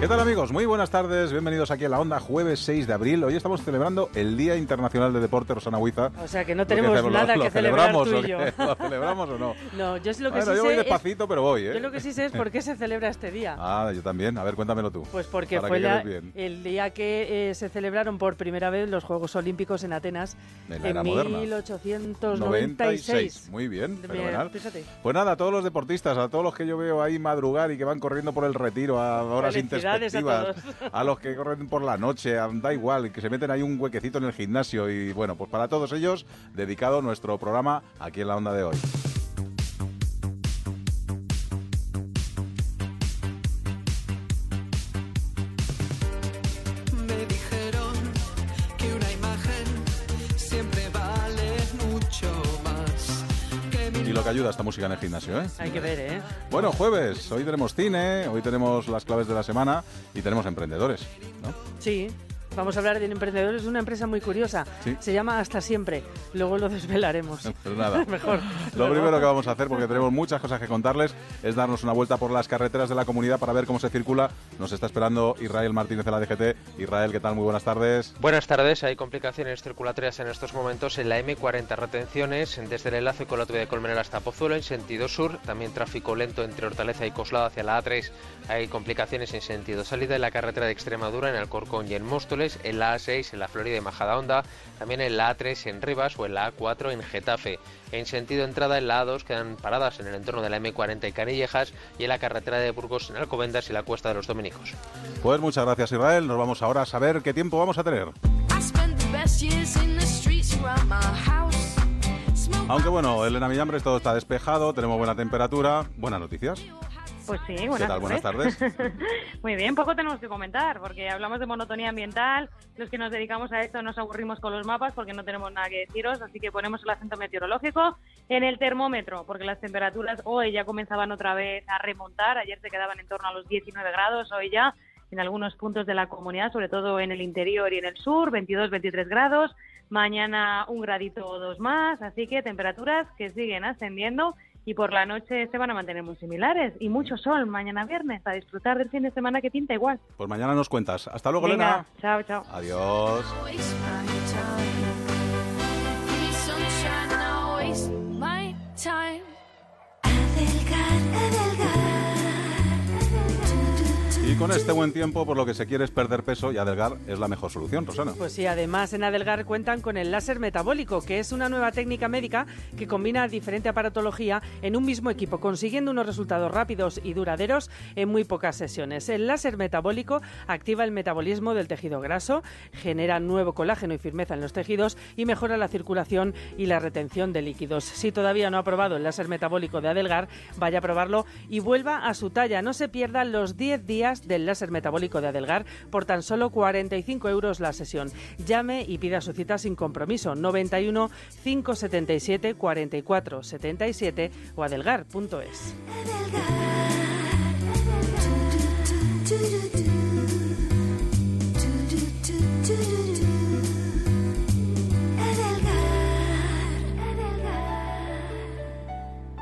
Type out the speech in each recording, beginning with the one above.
¿Qué tal amigos? Muy buenas tardes, bienvenidos aquí a la Onda, jueves 6 de abril. Hoy estamos celebrando el Día Internacional de Deporte, Rosana Huiza. O sea que no tenemos nada lo, que celebrar tú y yo. ¿Lo celebramos o no? No, yo lo que bueno, sí yo voy sé despacito, es, pero voy, ¿eh? Yo lo que sí sé es por qué se celebra este día. Ah, yo también. A ver, cuéntamelo tú. Pues porque fue que la- el día que eh, se celebraron por primera vez los Juegos Olímpicos en Atenas En la era moderna. 1896. Muy bien, fenomenal. fíjate. Pues nada, a todos los deportistas, a todos los que yo veo ahí madrugar y que van corriendo por el retiro a horas Felicidades a todos. a los que corren por la noche, da igual, que se meten ahí un huequecito en el gimnasio y bueno, pues para todos ellos, dedicado nuestro programa aquí en la onda de hoy. Lo que ayuda esta música en el gimnasio, ¿eh? Hay que ver, ¿eh? Bueno, jueves, hoy tenemos cine, hoy tenemos las claves de la semana y tenemos emprendedores, ¿no? Sí. Vamos a hablar de emprendedores de una empresa muy curiosa. Sí. Se llama Hasta Siempre. Luego lo desvelaremos. Pues nada. Mejor. Lo Luego. primero que vamos a hacer, porque tenemos muchas cosas que contarles, es darnos una vuelta por las carreteras de la comunidad para ver cómo se circula. Nos está esperando Israel Martínez de la DGT. Israel, ¿qué tal? Muy buenas tardes. Buenas tardes, hay complicaciones circulatorias en estos momentos en la M40 retenciones desde el enlace con la autovía de Colmenero hasta Pozuelo en sentido sur, también tráfico lento entre Hortaleza y Coslado hacia la A3, hay complicaciones en sentido salida en la carretera de Extremadura en Alcorcón y en Móstoles, en la A6 en la Florida y Majadahonda, también en la A3 en Rivas o en la A4 en Getafe. En sentido entrada en la A2 quedan paradas en el entorno de la M40 y Canillejas y en la carretera de Burgos en Alcobendas y la Cuesta de los Dominicos. Pues muchas gracias, Israel. Nos vamos ahora a saber qué tiempo vamos a tener. Aunque bueno, Elena Millambres, todo está despejado, tenemos buena temperatura. Buenas noticias. Pues sí, buenas tal? Buenas Muy bien, poco tenemos que comentar, porque hablamos de monotonía ambiental, los que nos dedicamos a esto nos aburrimos con los mapas porque no tenemos nada que deciros, así que ponemos el acento meteorológico en el termómetro, porque las temperaturas hoy ya comenzaban otra vez a remontar, ayer se quedaban en torno a los 19 grados, hoy ya en algunos puntos de la comunidad, sobre todo en el interior y en el sur, 22-23 grados, mañana un gradito o dos más, así que temperaturas que siguen ascendiendo y por la noche se van a mantener muy similares y mucho sol mañana viernes a disfrutar del fin de semana que pinta igual. Pues mañana nos cuentas. Hasta luego, Venga, Elena. chao, chao. Adiós. time. Y con este buen tiempo, por lo que se quiere es perder peso y adelgar es la mejor solución, Rosana. Pues sí, además en Adelgar cuentan con el láser metabólico, que es una nueva técnica médica que combina diferente aparatología en un mismo equipo, consiguiendo unos resultados rápidos y duraderos en muy pocas sesiones. El láser metabólico activa el metabolismo del tejido graso, genera nuevo colágeno y firmeza en los tejidos y mejora la circulación y la retención de líquidos. Si todavía no ha probado el láser metabólico de Adelgar, vaya a probarlo y vuelva a su talla. No se pierda los 10 días del láser metabólico de Adelgar por tan solo 45 euros la sesión. Llame y pida su cita sin compromiso 91 577 44 77 o adelgar.es.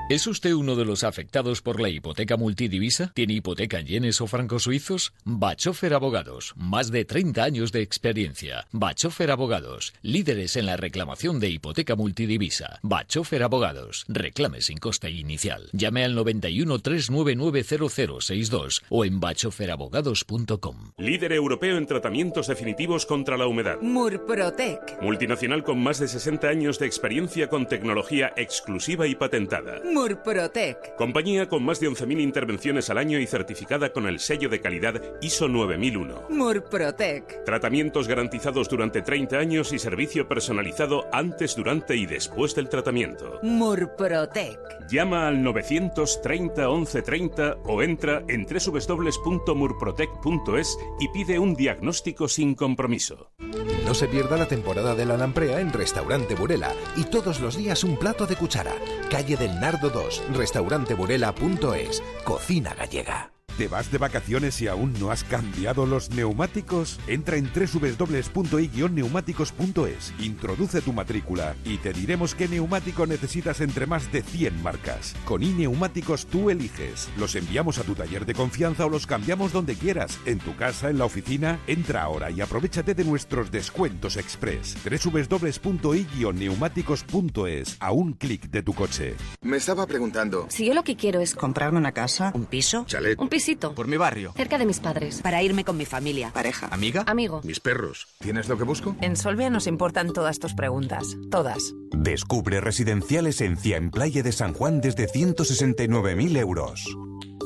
¿Es usted uno de los afectados por la hipoteca multidivisa? ¿Tiene hipoteca en yenes o francos suizos? Bachofer Abogados, más de 30 años de experiencia. Bachofer Abogados, líderes en la reclamación de hipoteca multidivisa. Bachofer Abogados, reclame sin coste inicial. Llame al 91 399 0062 o en bachoferabogados.com. Líder europeo en tratamientos definitivos contra la humedad. Murprotec. Multinacional con más de 60 años de experiencia con tecnología exclusiva y patentada. Murprotec. Compañía con más de 11.000 intervenciones al año y certificada con el sello de calidad ISO 9001. Murprotec. Tratamientos garantizados durante 30 años y servicio personalizado antes, durante y después del tratamiento. Murprotec. Llama al 930 1130 o entra en www.murprotec.es y pide un diagnóstico sin compromiso. No se pierda la temporada de la lamprea en Restaurante Burela y todos los días un plato de cuchara. Calle del Nardo 2, restauranteburela.es, cocina gallega. ¿Te vas de vacaciones y aún no has cambiado los neumáticos? Entra en www.i-neumáticos.es, introduce tu matrícula y te diremos qué neumático necesitas entre más de 100 marcas. Con iNeumáticos tú eliges. Los enviamos a tu taller de confianza o los cambiamos donde quieras, en tu casa, en la oficina. Entra ahora y aprovechate de nuestros descuentos express. www.i-neumáticos.es, a un clic de tu coche. Me estaba preguntando. Si yo lo que quiero es comprarme una casa, un piso, Chalet. un Por mi barrio. cerca de mis padres, para irme con mi familia, pareja, ¿Amiga? amigo. Mis perros. ¿Tienes lo que busco? En Solvia nos importan todas tus preguntas. Todas. Descubre Residencial Esencia en Playa de San Juan desde 169.000 euros.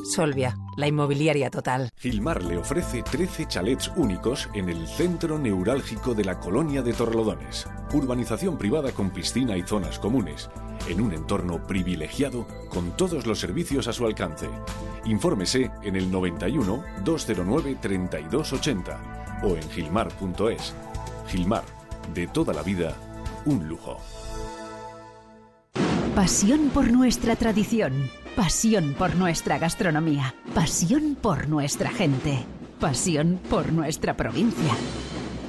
Solvia, la inmobiliaria total. Gilmar le ofrece 13 chalets únicos en el centro neurálgico de la colonia de Torrelodones. Urbanización privada con piscina y zonas comunes, en un entorno privilegiado con todos los servicios a su alcance. Infórmese en el 91 209 3280 o en gilmar.es. Gilmar, de toda la vida, un lujo. Pasión por nuestra tradición, pasión por nuestra gastronomía, pasión por nuestra gente, pasión por nuestra provincia.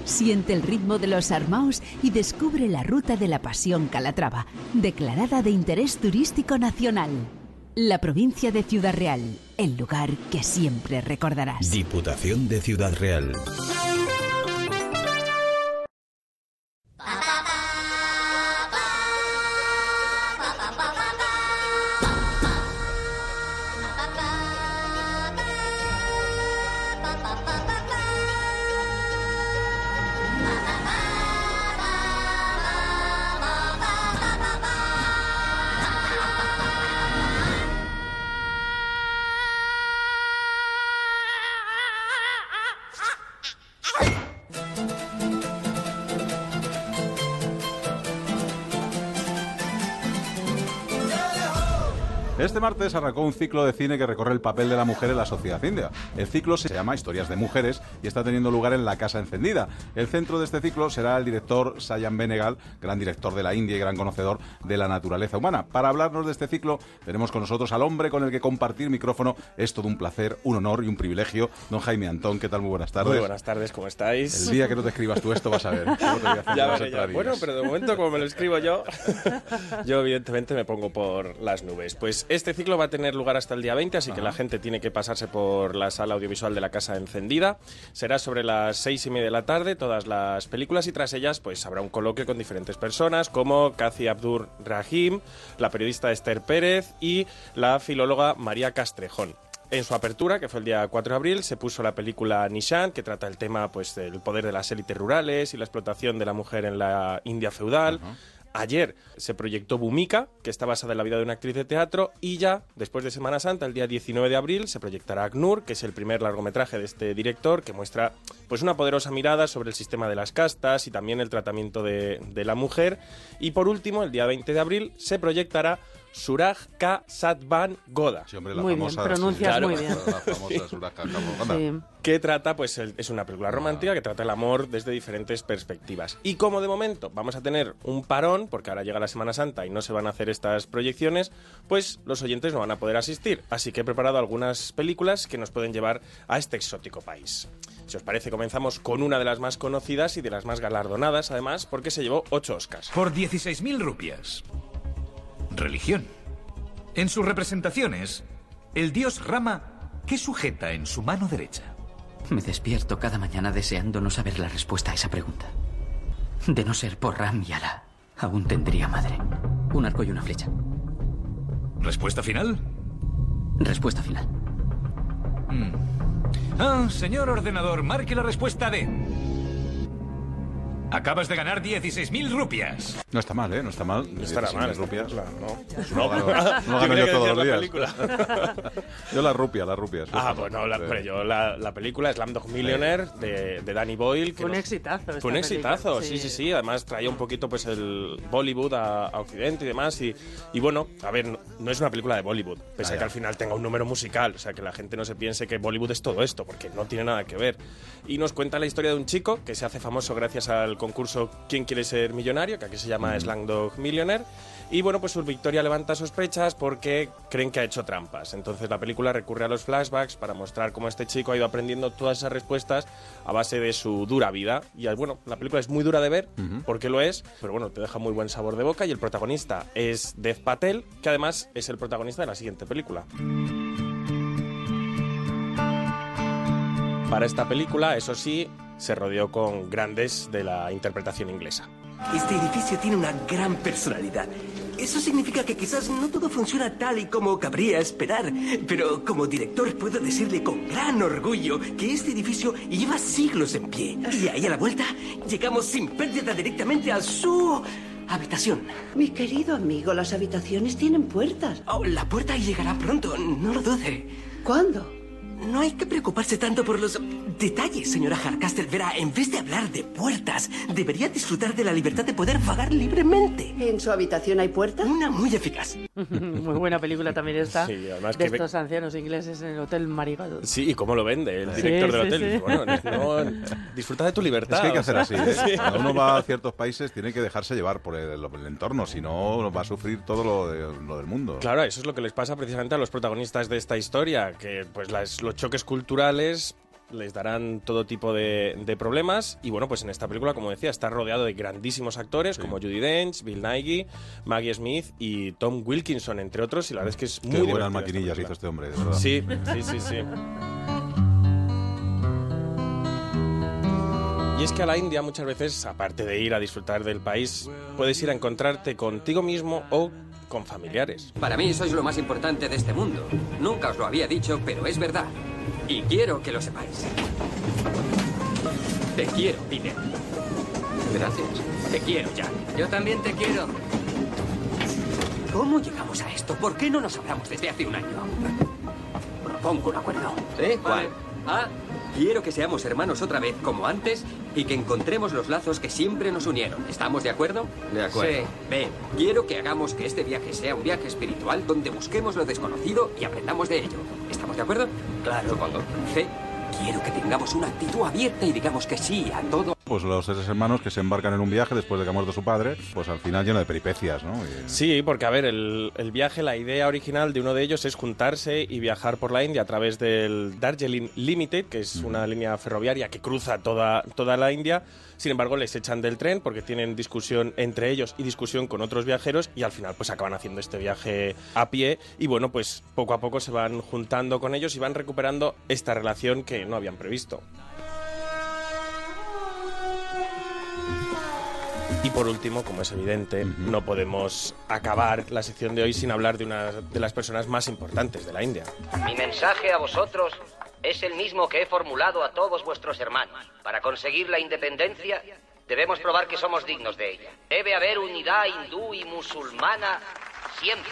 Siente el ritmo de los armaos y descubre la ruta de la Pasión Calatrava, declarada de interés turístico nacional. La provincia de Ciudad Real, el lugar que siempre recordarás. Diputación de Ciudad Real. Este martes arrancó un ciclo de cine que recorre el papel de la mujer en la sociedad india. El ciclo se llama Historias de Mujeres y está teniendo lugar en la Casa Encendida. El centro de este ciclo será el director Sayan Benegal, gran director de la India y gran conocedor de la naturaleza humana. Para hablarnos de este ciclo, tenemos con nosotros al hombre con el que compartir micrófono. Es todo un placer, un honor y un privilegio. Don Jaime Antón, ¿qué tal? Muy buenas tardes. Muy buenas tardes, ¿cómo estáis? El día que no te escribas tú esto vas a ver. Ya veré, ya. Bueno, pero de momento, como me lo escribo yo, yo evidentemente me pongo por las nubes. Pues este ciclo va a tener lugar hasta el día 20, así que la gente tiene que pasarse por la sala audiovisual de la Casa Encendida. Será sobre las seis y media de la tarde, todas las películas, y tras ellas pues habrá un coloquio con diferentes personas, como Cathy Abdur Rahim, la periodista Esther Pérez y la filóloga María Castrejón. En su apertura, que fue el día 4 de abril, se puso la película Nishan, que trata el tema pues, del poder de las élites rurales y la explotación de la mujer en la India feudal. Ayer se proyectó Bhumika, que está basada en la vida de una actriz de teatro, y ya, después de Semana Santa, el día 19 de abril, se proyectará Agnur, que es el primer largometraje de este director, que muestra pues una poderosa mirada sobre el sistema de las castas y también el tratamiento de, de la mujer. Y por último, el día 20 de abril, se proyectará Suraj K. Satvan Goda. hombre, la Muy bien, famosa- pronuncias Claro. muy bien. La famosa Suraj K. Satvan Goda. Sí. Que trata, pues, el- es una película romántica que trata el amor desde diferentes perspectivas. Y como de momento vamos a tener un parón, porque ahora llega la Semana Santa y no se van a hacer estas proyecciones, pues los oyentes no van a poder asistir. Así que he preparado algunas películas que nos pueden llevar a este exótico país. Si os parece, comenzamos con una de las más conocidas y de las más galardonadas, además, porque se llevó 8 Oscars. Por 16.000 rupias. Religión. En sus representaciones, el dios Rama, ¿qué sujeta en su mano derecha? Me despierto cada mañana deseando no saber la respuesta a esa pregunta. De no ser por Ram y Alá, aún tendría madre. Un arco y una flecha. ¿Respuesta final? Respuesta final. Mm. Ah, señor ordenador, marque la respuesta de... Acabas de ganar 16.000 rupias. No está mal, ¿eh? No está mal. No estará 16.000 mal, rupias. mal, no. No, No. gano, Yo no gano yo todos los la días. película. yo la rupia, la rupia. Ah, bueno, mal. la, Sí. hombre, yo la, la película Slamdog Millionaire de, de Danny Boyle. que Fue un nos- exitazo Fue un exitazo, película, sí, sí. sí, sí. Además traía un poquito pues el Bollywood a, a Occidente y demás. Y, y bueno, a ver, no, no es una película de Bollywood, pese Ah, a que ya. al final tenga un número musical, o sea, que la gente no se piense que Bollywood es todo esto, porque no tiene nada que ver. Y nos cuenta la historia de un chico que se hace famoso gracias al concurso ¿Quién quiere ser millonario?, que aquí se llama Slangdog Millionaire. Y bueno, pues su victoria levanta sospechas porque creen que ha hecho trampas. Entonces la película recurre a los flashbacks para mostrar cómo este chico ha ido aprendiendo todas esas respuestas a base de su dura vida. Y bueno, la película es muy dura de ver, porque lo es, pero bueno, te deja muy buen sabor de boca. Y el protagonista es Dev Patel, que además es el protagonista de la siguiente película. Para esta película, eso sí, se rodeó con grandes de la interpretación inglesa. Este edificio tiene una gran personalidad. Eso significa que quizás no todo funciona tal y como cabría esperar, pero como director puedo decirle con gran orgullo que este edificio lleva siglos en pie. Y ahí a la vuelta llegamos sin pérdida directamente a su habitación. Mi querido amigo, las habitaciones tienen puertas. Oh, la puerta llegará pronto, no lo dude. ¿Cuándo? No hay que preocuparse tanto por los detalles, señora Harcaster. Verá, en vez de hablar de puertas, debería disfrutar de la libertad de poder vagar libremente. ¿En su habitación hay puerta? Una muy eficaz. Muy buena película también esta. Sí, además de que estos ancianos ingleses en el Hotel Marigold. Sí, y cómo lo vende el Sí, director del sí, hotel. sí. Bueno, no, disfruta de tu libertad. Es que hay que hacer así. ¿eh? sí. Cuando uno va a ciertos países tiene que dejarse llevar por el, el entorno, si no va a sufrir todo lo, de- lo del mundo. Claro, eso es lo que les pasa precisamente a los protagonistas de esta historia, que pues las- los choques culturales les darán todo tipo de, de problemas y bueno, pues en esta película, como decía, está rodeado de grandísimos actores como Judy Dench, Bill Nighy, Maggie Smith y Tom Wilkinson, entre otros, y la verdad es que es Qué muy buenas divertida esta maquinillas hizo este hombre, de verdad. Sí, sí, sí, sí. Y es que a la India muchas veces, aparte de ir a disfrutar del país, puedes ir a encontrarte contigo mismo o con familiares. Para mí sois lo más importante de este mundo. Nunca os lo había dicho, pero es verdad. Y quiero que lo sepáis. Te quiero, Peter. Gracias. Te quiero, Jack. Yo también te quiero. ¿Cómo llegamos a esto? ¿Por qué no nos hablamos desde hace un año? Propongo un acuerdo. ¿Sí? ¿Cuál? A. Quiero que seamos hermanos otra vez, como antes, y que encontremos los lazos que siempre nos unieron. ¿Estamos de acuerdo? De acuerdo. Sí. B. Quiero que hagamos que este viaje sea un viaje espiritual donde busquemos lo desconocido y aprendamos de ello. ¿Estamos de acuerdo? Claro. Supongo. C. Quiero que tengamos una actitud abierta y digamos que sí a todo. Pues los tres hermanos que se embarcan en un viaje después de que ha muerto su padre, pues al final lleno de peripecias, ¿no? Y- Sí, porque a ver, el, el viaje, la idea original de uno de ellos es juntarse y viajar por la India a través del Darjeeling Limited, que es una línea ferroviaria que cruza toda, toda la India. Sin embargo, les echan del tren porque tienen discusión entre ellos y discusión con otros viajeros y al final pues acaban haciendo este viaje a pie y bueno, pues poco a poco se van juntando con ellos y van recuperando esta relación que no habían previsto. Y por último, como es evidente, no podemos acabar la sección de hoy sin hablar de una de las personas más importantes de la India. Mi mensaje a vosotros es el mismo que he formulado a todos vuestros hermanos. Para conseguir la independencia, debemos probar que somos dignos de ella. Debe haber unidad hindú y musulmana siempre.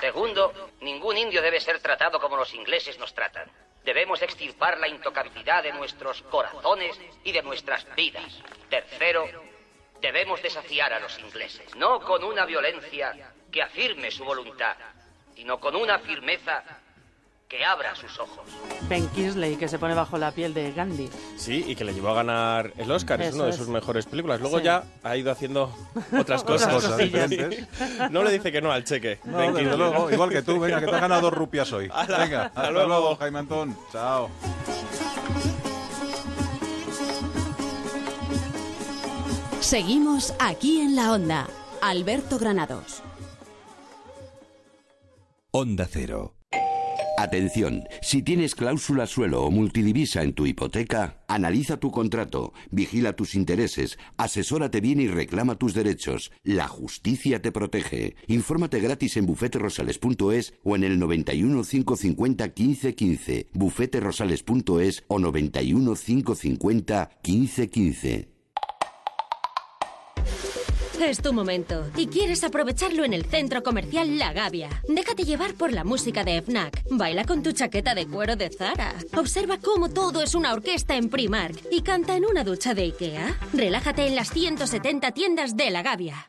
Segundo, ningún indio debe ser tratado como los ingleses nos tratan. Debemos extirpar la intocabilidad de nuestros corazones y de nuestras vidas. Tercero, debemos desafiar a los ingleses, no con una violencia que afirme su voluntad, sino con una firmeza que abra sus ojos. Ben Kingsley, que se pone bajo la piel de Gandhi. Sí, y que le llevó a ganar el Oscar, es Eso una de es. sus mejores películas. Luego Sí. ya ha ido haciendo otras cosas. cosillas. Sí. No le dice que no al cheque. No, Ben Kingsley. luego, igual que tú, venga, que te has ganado dos rupias hoy. Venga, hasta hasta, luego. luego, Jaime Antón. Chao. Seguimos aquí en la onda. Alberto Granados. Onda Cero. Atención, si tienes cláusula suelo o multidivisa en tu hipoteca, analiza tu contrato, vigila tus intereses, asesórate bien y reclama tus derechos. La justicia te protege. Infórmate gratis en bufeterosales.es o en el 91 550 1515, bufeterosales.es o 91 550 1515. Es tu momento y quieres aprovecharlo en el centro comercial La Gavia. Déjate llevar por la música de FNAC. Baila con tu chaqueta de cuero de Zara. Observa cómo todo es una orquesta en Primark y canta en una ducha de IKEA. Relájate en las 170 tiendas de La Gavia.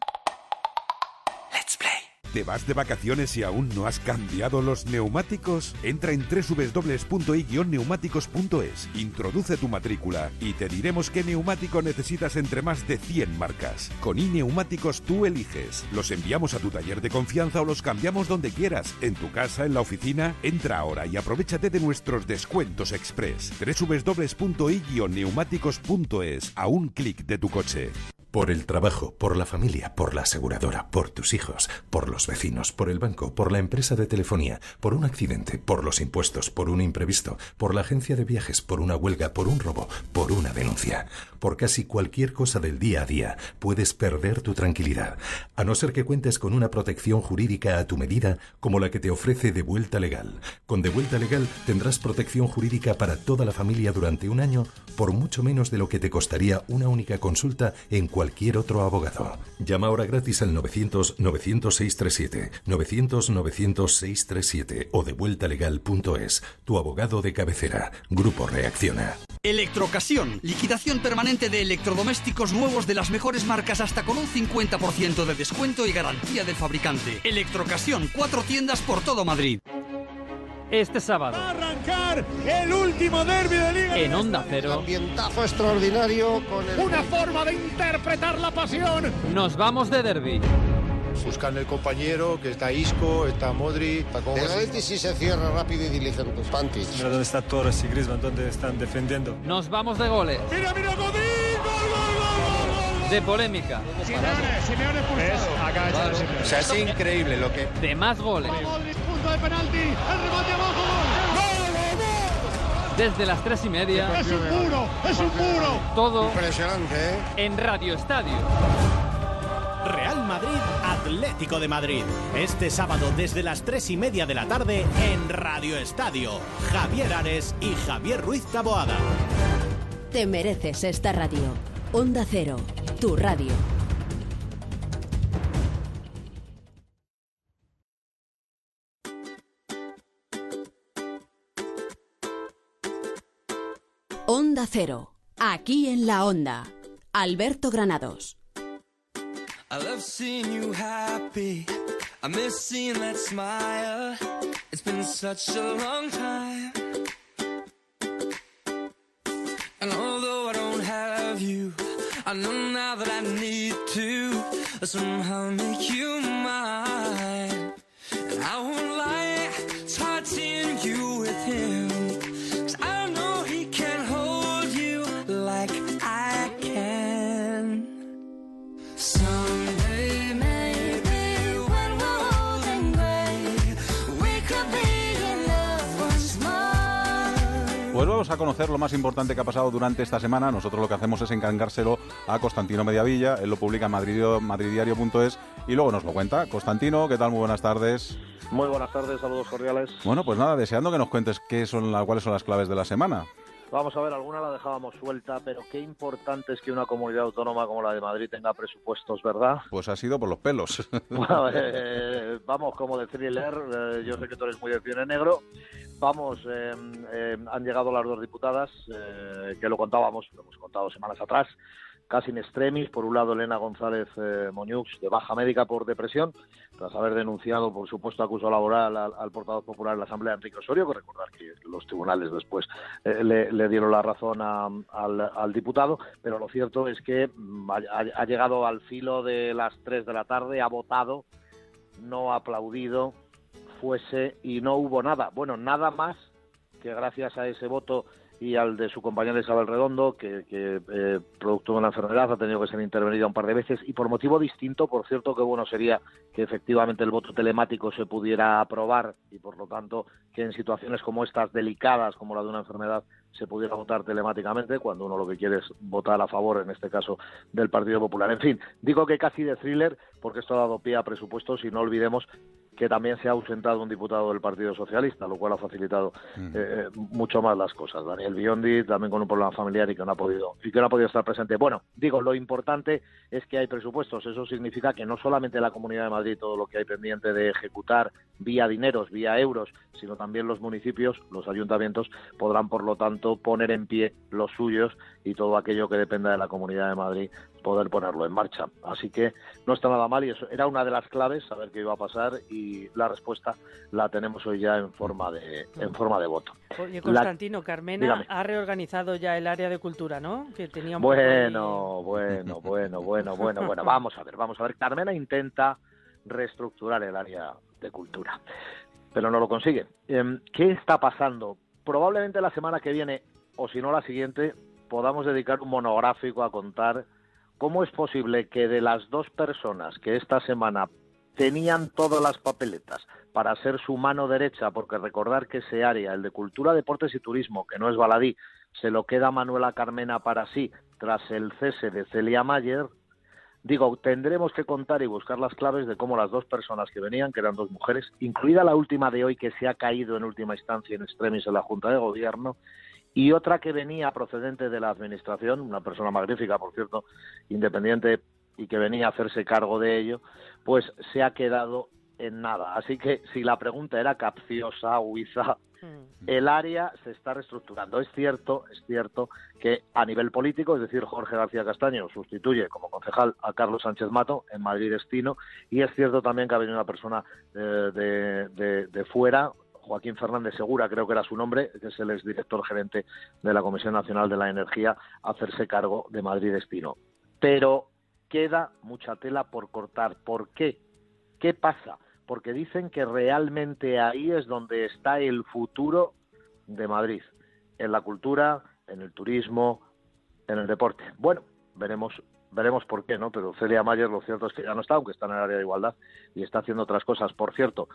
¿Te vas de vacaciones y aún no has cambiado los neumáticos? Entra en www.i-neumáticos.es, introduce tu matrícula y te diremos qué neumático necesitas entre más de 100 marcas. Con iNeumáticos tú eliges. Los enviamos a tu taller de confianza o los cambiamos donde quieras, en tu casa, en la oficina. Entra ahora y aprovechate de nuestros descuentos express. www.i-neumáticos.es, a un clic de tu coche. Por el trabajo, por la familia, por la aseguradora, por tus hijos, por los vecinos, por el banco, por la empresa de telefonía, por un accidente, por los impuestos, por un imprevisto, por la agencia de viajes, por una huelga, por un robo, por una denuncia. Por casi cualquier cosa del día a día puedes perder tu tranquilidad, a no ser que cuentes con una protección jurídica a tu medida como la que te ofrece De Vuelta Legal. Con De Vuelta Legal tendrás protección jurídica para toda la familia durante un año por mucho menos de lo que te costaría una única consulta en cualquier otro abogado. Llama ahora gratis al 900-900-637, 900-900-637 o devueltalegal.es. Tu abogado de cabecera. Grupo Reacciona. Electrocasión. Liquidación permanente de electrodomésticos nuevos de las mejores marcas hasta con un 50% de descuento y garantía del fabricante. Electrocasión. Cuatro tiendas por todo Madrid. Este sábado. arrancar el último derby de Liga. En Onda Cero. ambientazo extraordinario con Una forma de interpretar la pasión. Nos vamos de derby. Buscan el compañero, que está Isco, está Modri. Está como El Atleti sí se cierra rápido y diligente. Pantic. Mira dónde está Torres y Griezmann, dónde están defendiendo. Nos vamos de goles. Mira, mira, Godín, De polémica. Simeone, expulsado. O sea, es increíble lo que... De más goles. Punto de penalti, el remate abajo, gol. Desde las tres y media. Es un puro, es un puro. Todo Impresionante, ¿eh? en Radio Estadio. Real Madrid, Atlético de Madrid. Este sábado desde las tres y media de la tarde en Radio Estadio. Javier Ares y Javier Ruiz Taboada. Te mereces esta radio. Onda Cero, tu radio. Onda Cero, aquí en la Onda. Alberto Granados. I love seeing you happy. I miss seeing that smile. It's been such a long time. And although I know now that I need to somehow make you mine. A conocer lo más importante que ha pasado durante esta semana. Nosotros lo que hacemos es encargárselo a Constantino Mediavilla. Él lo publica en madridiario.es y luego nos lo cuenta. Constantino, ¿qué tal? Muy buenas tardes. Muy buenas tardes, saludos cordiales. Bueno, pues nada, deseando que nos cuentes qué son cuáles son las claves de la semana. Vamos a ver, alguna la dejábamos suelta, pero qué importante es que una comunidad autónoma como la de Madrid tenga presupuestos, ¿verdad? Pues ha sido por los pelos. Bueno, eh, vamos, como de thriller, eh, yo sé que tú eres muy de cine negro. Vamos, eh, eh, han llegado las dos diputadas, eh, que lo contábamos, lo hemos contado semanas atrás, casi in extremis. Por un lado, Elena González eh, Moñux, de baja médica por depresión, tras haber denunciado por supuesto acoso laboral al, al portavoz popular de la Asamblea, Enrique Osorio, que recordar que los tribunales después eh, le, dieron la razón al, diputado, pero lo cierto es que mm, ha llegado al filo de las 3 de la tarde, ha votado, no ha aplaudido, fuese y no hubo nada. Bueno, nada más que gracias a ese voto y al de su compañera Isabel Redondo, que, que, eh, producto de una enfermedad ha tenido que ser intervenida un par de veces y por motivo distinto, por cierto, que bueno sería que efectivamente el voto telemático se pudiera aprobar y por lo tanto que en situaciones como estas delicadas, como la de una enfermedad, se pudiera votar telemáticamente cuando uno lo que quiere es votar a favor, en este caso, del Partido Popular. En fin, digo que casi de thriller porque esto ha dado pie a presupuestos y no olvidemos que también se ha ausentado un diputado del Partido Socialista, lo cual ha facilitado eh, mucho más las cosas. Daniel Biondi, también con un problema familiar y que no ha podido y que no ha podido estar presente. Bueno, digo, lo importante es que hay presupuestos. Eso significa que no solamente la Comunidad de Madrid todo lo que hay pendiente de ejecutar vía dineros, vía euros, sino también los municipios, los ayuntamientos podrán, por lo tanto, poner en pie los suyos y todo aquello que dependa de la Comunidad de Madrid poder ponerlo en marcha. Así que no está nada mal y eso era una de las claves, saber qué iba a pasar y la respuesta la tenemos hoy ya en forma de, en forma de voto. Oye, La- Constantino, Carmena Dígame. ha reorganizado ya el área de cultura, ¿no? Que tenía un Bueno, bueno, bueno, bueno, bueno, bueno. Vamos a ver, vamos a ver. Carmena intenta reestructurar el área de cultura, pero no lo consigue. Em, ¿Qué está pasando? Probablemente la semana que viene, o si no la siguiente, podamos dedicar un monográfico a contar cómo es posible que de las dos personas que esta semana tenían todas las papeletas para ser su mano derecha, porque recordar que ese área, el de cultura, deportes y turismo, que no es baladí, se lo queda Manuela Carmena para sí tras el cese de Celia Mayer, digo, tendremos que contar y buscar las claves de cómo las dos personas que venían, que eran dos mujeres, incluida la última de hoy que se ha caído en última instancia en extremis en la Junta de Gobierno, y otra que venía procedente de la Administración, una persona magnífica, por cierto, independiente y que venía a hacerse cargo de ello, pues se ha quedado en nada. Así que si la pregunta era capciosa, huiza, el área se está reestructurando. Es cierto, es cierto que a nivel político, es decir, Jorge García Castaño sustituye como concejal a Carlos Sánchez Mato en Madrid Destino y es cierto también que ha venido una persona eh, de, de- de fuera, Joaquín Fernández Segura, creo que era su nombre, que es el exdirector gerente de la Comisión Nacional de la Energía, hacerse cargo de Madrid Destino. Pero queda mucha tela por cortar. ¿Por qué? ¿Qué pasa? Porque dicen que realmente ahí es donde está el futuro de Madrid, en la cultura, en el turismo, en el deporte. Bueno, veremos veremos por qué, ¿no? Pero Celia Mayer lo cierto es que ya no está, aunque está en el área de igualdad y está haciendo otras cosas. Por cierto,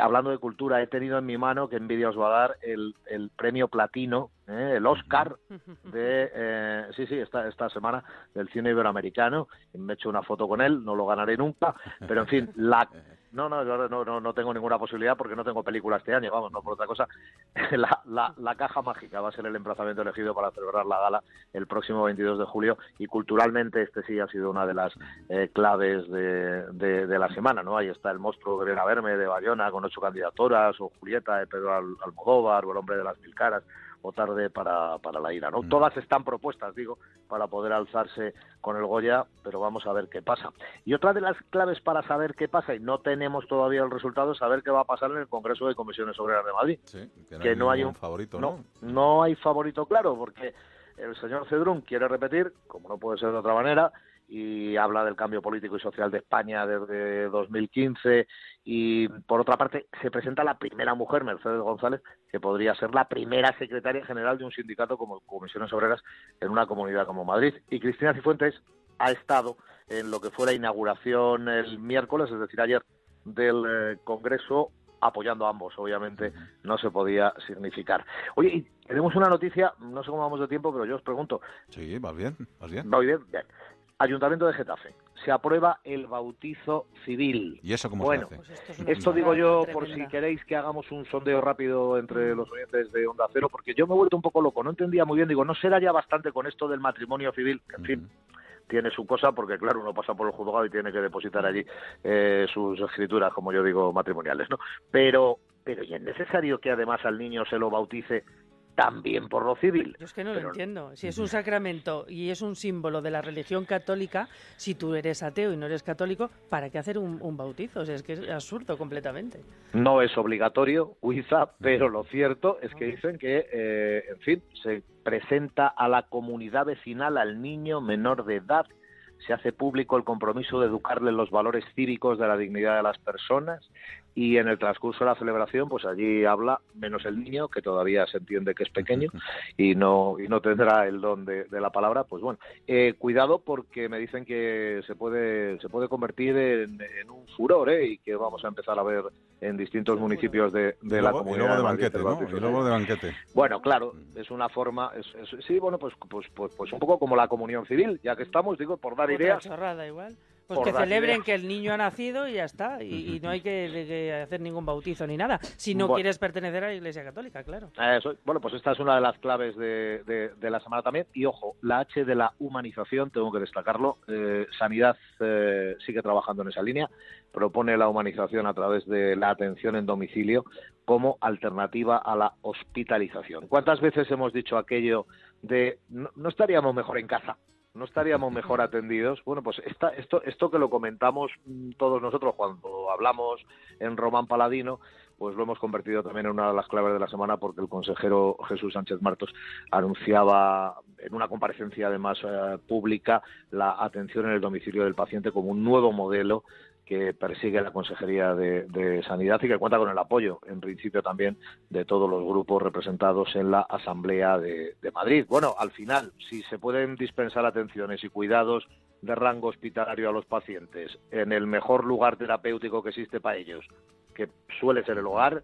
hablando de cultura, he tenido en mi mano, que envidia os va a dar, el, el premio platino, ¿eh? el Oscar de, eh, sí, sí, esta, esta semana del cine iberoamericano. Me he hecho una foto con él, no lo ganaré nunca, pero en fin, la... No, no, yo no, no, no tengo ninguna posibilidad porque no tengo película este año, vamos, no por otra cosa. La, la, la caja mágica va a ser el emplazamiento elegido para celebrar la gala el próximo 22 de julio y culturalmente este sí ha sido una de las eh, claves de, de, la semana, ¿no? Ahí está el monstruo que viene a verme de Bayona con ocho candidaturas, o Julieta de Pedro Al- Almodóvar, o el hombre de las mil caras, o tarde para, para la ira, ¿no? Todas están propuestas, digo, para poder alzarse con el Goya, pero vamos a ver qué pasa. Y otra de las claves para saber qué pasa, y no tenemos todavía el resultado, es saber qué va a pasar en el Congreso de Comisiones Obreras de Madrid. que no hay un favorito, no, no hay favorito claro, porque el señor Cedrún quiere repetir, como no puede ser de otra manera, y habla del cambio político y social de España desde 2015 y por otra parte se presenta la primera mujer, Mercedes González, que podría ser la primera secretaria general de un sindicato como Comisiones Obreras en una comunidad como Madrid. Y Cristina Cifuentes ha estado en lo que fue la inauguración el miércoles, es decir, ayer, del eh, Congreso apoyando a ambos, obviamente no se podía significar. Oye, y tenemos una noticia, no sé cómo vamos de tiempo, pero yo os pregunto, Sí, más bien, más bien. ¿Va bien? Bien. Ayuntamiento de Getafe. Se aprueba el bautizo civil. ¿Y eso cómo bueno, se hace? Pues esto digo yo por si queréis que hagamos un sondeo rápido entre los oyentes de Onda Cero, porque yo me he vuelto un poco loco, no entendía muy bien, digo, ¿no será ya bastante con esto del matrimonio civil? Que, en fin, tiene su cosa, porque claro, uno pasa por el juzgado y tiene que depositar allí eh, sus escrituras, como yo digo, matrimoniales, ¿no? Pero, pero ¿y es necesario que además al niño se lo bautice también por lo civil? Yo es que no Pero- lo entiendo. Si es un sacramento y es un símbolo de la religión católica, si tú eres ateo y no eres católico, ¿para qué hacer un, un bautizo? O sea, es que es absurdo completamente. No es obligatorio, Huiza, pero lo cierto es que dicen que, eh, en fin, se presenta a la comunidad vecinal al niño menor de edad, se hace público el compromiso de educarle en los valores cívicos de la dignidad de las personas y en el transcurso de la celebración, pues allí habla menos el niño, que todavía se entiende que es pequeño y no y no tendrá el don de, de la palabra, pues bueno, eh, cuidado porque me dicen que se puede se puede convertir en, en un furor ¿eh? y que vamos a empezar a ver en distintos municipios de, Y de la luego- y comunidad. luego de banquete, ¿no? Y luego de banquete. Bueno, claro, es una forma, es, es- sí, bueno, pues, pues, pues, pues un poco como la comunión civil, ya que estamos, digo, por dar Otra ideas. chorrada igual. Pues que celebren que el niño ha nacido y ya está. Y, y no hay que, hacer ningún bautizo ni nada. Si no Bueno. quieres pertenecer a la Iglesia Católica, claro. Eso, bueno, pues esta es una de las claves de, de- de la semana también. Y ojo, la H de la humanización, tengo que destacarlo. eh, Sanidad eh, sigue trabajando en esa línea. Propone la humanización a través de la atención en domicilio como alternativa a la hospitalización. ¿Cuántas veces hemos dicho aquello de no, no estaríamos mejor en casa? No estaríamos mejor atendidos. Bueno, pues esto, esto que lo comentamos mm, todos nosotros cuando hablamos en Román Paladino, pues lo hemos convertido también en una de las claves de la semana porque el consejero Jesús Sánchez Martos anunciaba en una comparecencia además eh, pública la atención en el domicilio del paciente como un nuevo modelo que persigue la Consejería de, Sanidad y que cuenta con el apoyo, en principio también, de todos los grupos representados en la Asamblea de, Madrid. Bueno, al final, si se pueden dispensar atenciones y cuidados de rango hospitalario a los pacientes en el mejor lugar terapéutico que existe para ellos, que suele ser el hogar,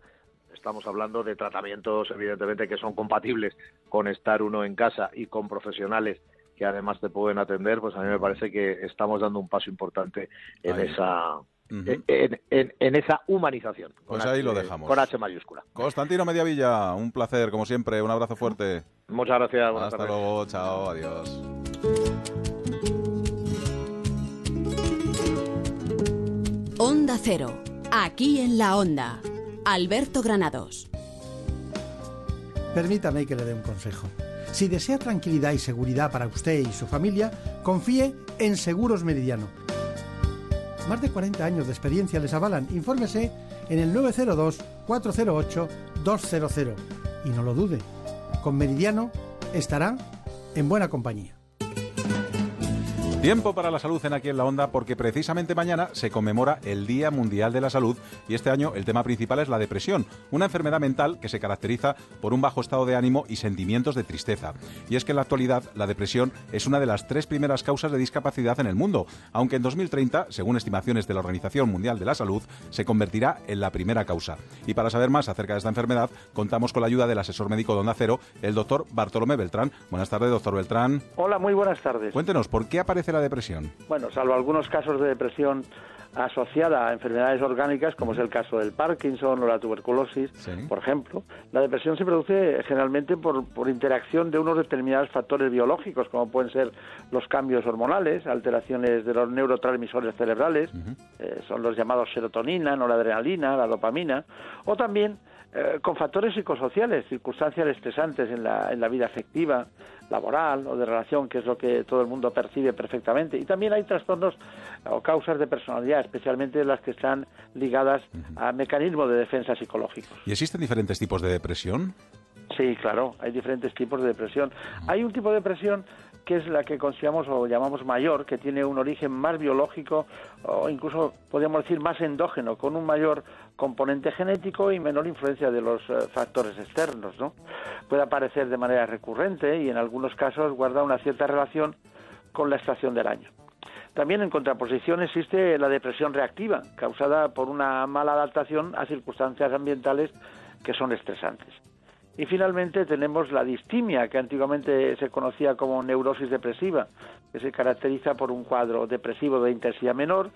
estamos hablando de tratamientos, evidentemente, que son compatibles con estar uno en casa y con profesionales que además te pueden atender, pues a mí me parece que estamos dando un paso importante en Ahí. esa en, en- en esa humanización. Pues ahí H- lo dejamos. Con H mayúscula. Constantino Mediavilla, un placer, como siempre. Un abrazo fuerte. Muchas gracias. Hasta tardes. luego. Chao. Adiós. Onda Cero. Aquí en la Onda. Alberto Granados. Permítame que le dé un consejo. Si desea tranquilidad y seguridad para usted y su familia, confíe en Seguros Meridiano. Más de 40 años de experiencia les avalan. Infórmese en el 902-408-200. Y no lo dude, con Meridiano estará en buena compañía. Tiempo para la salud en aquí en la onda porque precisamente mañana se conmemora el Día Mundial de la Salud y este año el tema principal es la depresión, una enfermedad mental que se caracteriza por un bajo estado de ánimo y sentimientos de tristeza. Y es que en la actualidad la depresión es una de las tres primeras causas de discapacidad en el mundo, aunque en 2030, según estimaciones de la Organización Mundial de la Salud, se convertirá en la primera causa. Y para saber más acerca de esta enfermedad, contamos con la ayuda del asesor médico de Onda Cero, el doctor Bartolomé Beltrán. Buenas tardes, doctor Beltrán. Hola, muy buenas tardes. Cuéntenos, ¿por qué aparece la depresión? Bueno, salvo algunos casos de depresión asociada a enfermedades orgánicas, como es el caso del Parkinson o la tuberculosis, por ejemplo, la depresión se produce generalmente por, por interacción de unos determinados factores biológicos, como pueden ser los cambios hormonales, alteraciones de los neurotransmisores cerebrales, eh, son los llamados serotonina, noradrenalina, la dopamina, o también eh, con factores psicosociales, circunstancias estresantes en la, en la vida afectiva, laboral o de relación, que es lo que todo el mundo percibe perfectamente. Y también hay trastornos o causas de personalidad, especialmente las que están ligadas a mecanismos de defensa psicológicos. ¿Y existen diferentes tipos de depresión? Sí, claro, hay diferentes tipos de depresión. Hay un tipo de depresión que es la que consideramos o llamamos mayor, que tiene un origen más biológico o incluso podríamos decir más endógeno, con un mayor componente genético y menor influencia de los eh, factores externos, ¿no? Puede aparecer de manera recurrente y en algunos casos guarda una cierta relación con la estación del año. También en contraposición existe la depresión reactiva, causada por una mala adaptación a circunstancias ambientales que son estresantes. Y finalmente tenemos la distimia, que antiguamente se conocía como neurosis depresiva, que se caracteriza por un cuadro depresivo de intensidad menor,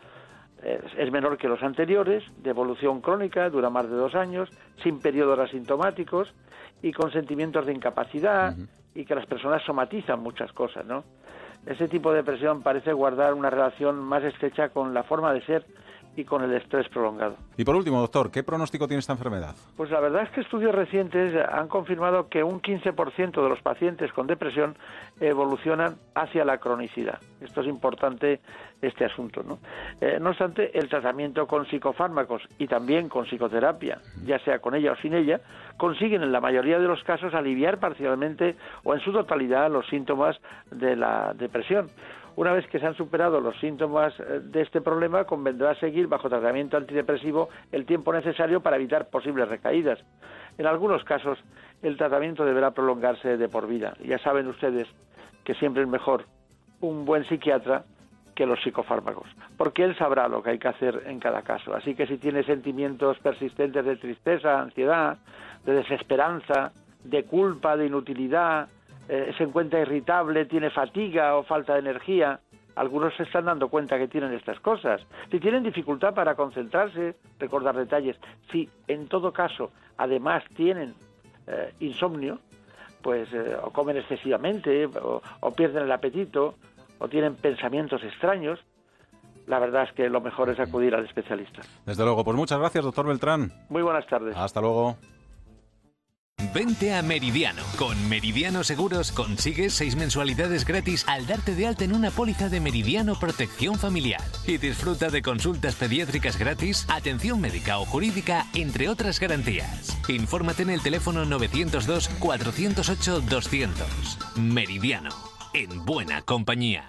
es, menor que los anteriores, de evolución crónica, dura más de dos años, sin periodos asintomáticos y con sentimientos de incapacidad y que las personas somatizan muchas cosas, ¿no? Ese tipo de depresión parece guardar una relación más estrecha con la forma de ser y con el estrés prolongado. Y por último, doctor, ¿qué pronóstico tiene esta enfermedad? Pues la verdad es que estudios recientes han confirmado que un 15% de los pacientes con depresión evolucionan hacia la cronicidad. Esto es importante este asunto, ¿no? Eh, no obstante, el tratamiento con psicofármacos y también con psicoterapia, ya sea con ella o sin ella, consiguen en la mayoría de los casos aliviar parcialmente o en su totalidad los síntomas de la depresión. Una vez que se han superado los síntomas eh, de este problema, convendrá seguir bajo tratamiento antidepresivo el tiempo necesario para evitar posibles recaídas. En algunos casos, el tratamiento deberá prolongarse de por vida. Ya saben ustedes que siempre es mejor un buen psiquiatra que los psicofármacos, porque él sabrá lo que hay que hacer en cada caso. Así que si tiene sentimientos persistentes de tristeza, ansiedad, de desesperanza, de culpa, de inutilidad, eh, se encuentra irritable, tiene fatiga o falta de energía, algunos se están dando cuenta que tienen estas cosas. Si tienen dificultad para concentrarse, recordar detalles, si en todo caso además tienen eh, insomnio, pues eh, o comen excesivamente o, o pierden el apetito o tienen pensamientos extraños, la verdad es que lo mejor es acudir al especialista. Desde luego, pues muchas gracias, doctor Beltrán. Muy buenas tardes. Hasta luego. Vente a Meridiano. Con Meridiano Seguros consigues seis mensualidades gratis al darte de alta en una póliza de Meridiano Protección Familiar. Y disfruta de consultas pediátricas gratis, atención médica o jurídica, entre otras garantías. Infórmate en el teléfono 902 408 200. Meridiano. En buena compañía.